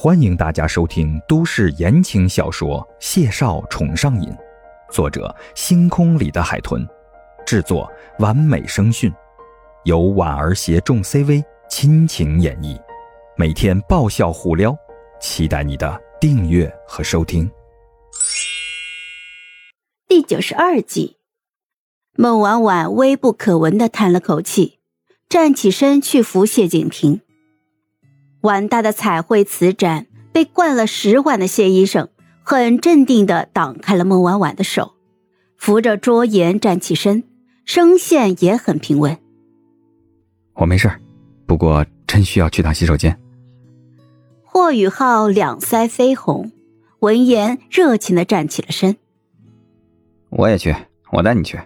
欢迎大家收听都市言情小说《谢少宠上瘾》，作者：星空里的海豚，制作：完美声讯，由婉儿携众 CV 亲情演绎，每天爆笑互撩，期待你的订阅和收听。第九十二集，孟婉婉微不可闻的叹了口气，站起身去扶谢景亭。碗大的彩绘瓷盏被灌了十碗的谢医生很镇定地挡开了孟婉婉的手，扶着桌沿站起身，声线也很平稳。我没事不过真需要去趟洗手间。霍雨浩两腮绯红，闻言热情的站起了身。我也去，我带你去。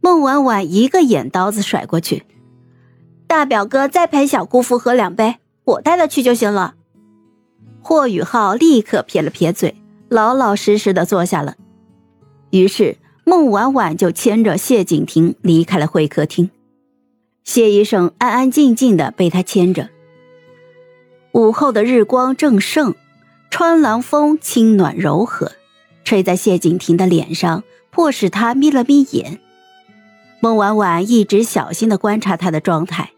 孟婉婉一个眼刀子甩过去，大表哥再陪小姑父喝两杯。我带他去就行了。霍雨浩立刻撇了撇嘴，老老实实的坐下了。于是孟婉婉就牵着谢景亭离开了会客厅。谢医生安安静静的被他牵着。午后的日光正盛，穿廊风清暖柔和，吹在谢景亭的脸上，迫使他眯了眯眼。孟婉婉一直小心的观察他的状态，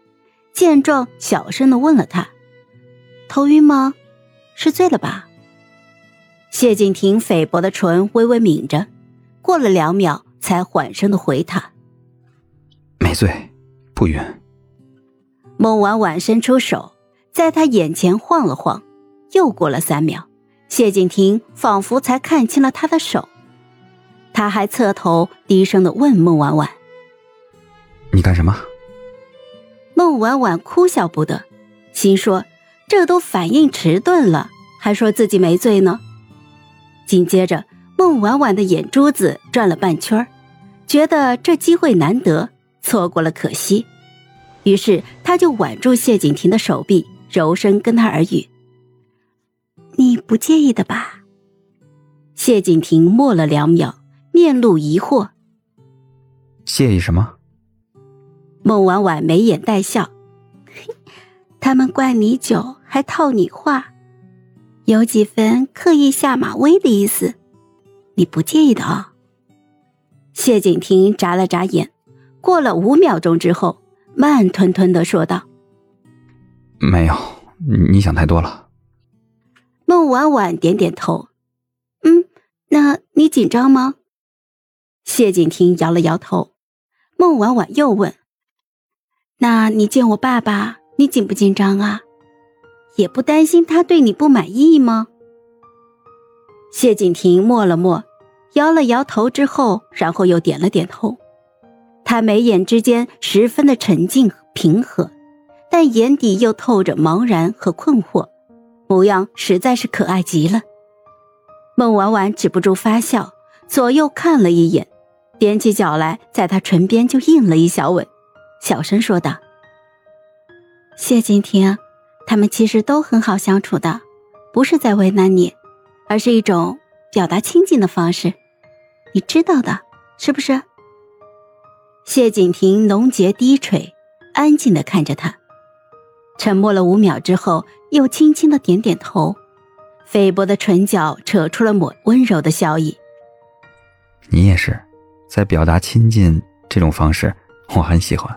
见状，小声的问了他。头晕吗？是醉了吧？谢景亭菲薄的唇微微抿着，过了两秒，才缓声的回他：“没醉，不晕。”孟婉婉伸出手，在他眼前晃了晃，又过了三秒，谢景亭仿佛才看清了他的手，他还侧头低声的问孟婉婉：“你干什么？”孟婉婉哭笑不得，心说。这都反应迟钝了，还说自己没醉呢。紧接着，孟婉婉的眼珠子转了半圈觉得这机会难得，错过了可惜。于是，他就挽住谢景亭的手臂，柔声跟他耳语：“你不介意的吧？”谢景亭默了两秒，面露疑惑：“介意什么？”孟婉婉眉眼带笑。他们灌你酒，还套你话，有几分刻意下马威的意思，你不介意的啊？谢景亭眨了眨眼，过了五秒钟之后，慢吞吞的说道：“没有，你想太多了。”孟婉婉点点头：“嗯，那你紧张吗？”谢景亭摇了摇头。孟婉婉又问：“那你见我爸爸？”你紧不紧张啊？也不担心他对你不满意吗？谢景亭默了默，摇了摇头之后，然后又点了点头。他眉眼之间十分的沉静平和，但眼底又透着茫然和困惑，模样实在是可爱极了。孟婉婉止不住发笑，左右看了一眼，踮起脚来，在他唇边就印了一小吻，小声说道。谢景婷，他们其实都很好相处的，不是在为难你，而是一种表达亲近的方式，你知道的，是不是？谢景亭浓睫低垂，安静的看着他，沉默了五秒之后，又轻轻的点点头，菲薄的唇角扯出了抹温柔的笑意。你也是，在表达亲近这种方式，我很喜欢。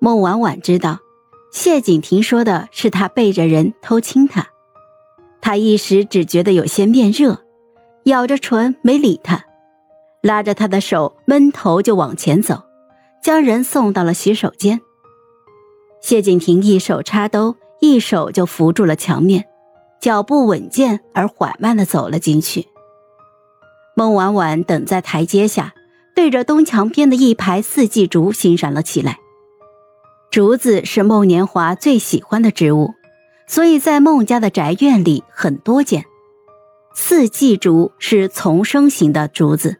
孟婉婉知道。谢景亭说的是他背着人偷亲他，他一时只觉得有些面热，咬着唇没理他，拉着他的手闷头就往前走，将人送到了洗手间。谢景亭一手插兜，一手就扶住了墙面，脚步稳健而缓慢的走了进去。孟婉婉等在台阶下，对着东墙边的一排四季竹欣赏了起来。竹子是孟年华最喜欢的植物，所以在孟家的宅院里很多见。四季竹是丛生型的竹子，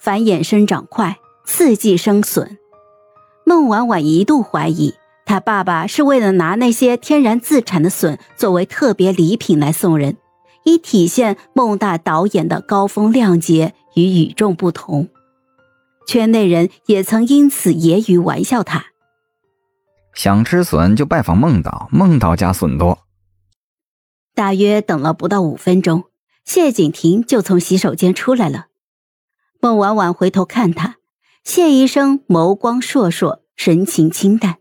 繁衍生长快，四季生笋。孟婉婉一度怀疑，他爸爸是为了拿那些天然自产的笋作为特别礼品来送人，以体现孟大导演的高风亮节与与众不同。圈内人也曾因此揶揄玩笑他。想吃笋就拜访孟导，孟导家笋多。大约等了不到五分钟，谢景亭就从洗手间出来了。孟婉婉回头看他，谢医生眸光烁烁，神情清淡，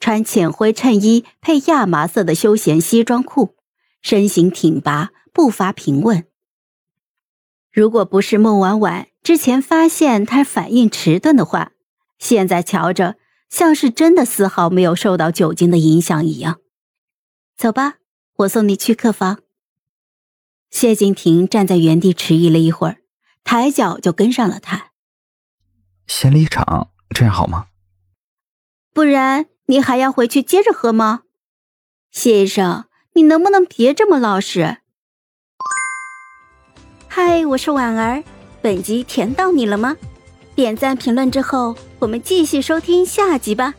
穿浅灰衬衣配亚麻色的休闲西装裤，身形挺拔，步伐平稳。如果不是孟婉婉之前发现他反应迟钝的话，现在瞧着像是真的丝毫没有受到酒精的影响一样。走吧，我送你去客房。谢景亭站在原地迟疑了一会儿。抬脚就跟上了他。先离场，这样好吗？不然你还要回去接着喝吗？谢医生，你能不能别这么老实？嗨，我是婉儿，本集甜到你了吗？点赞评论之后，我们继续收听下集吧。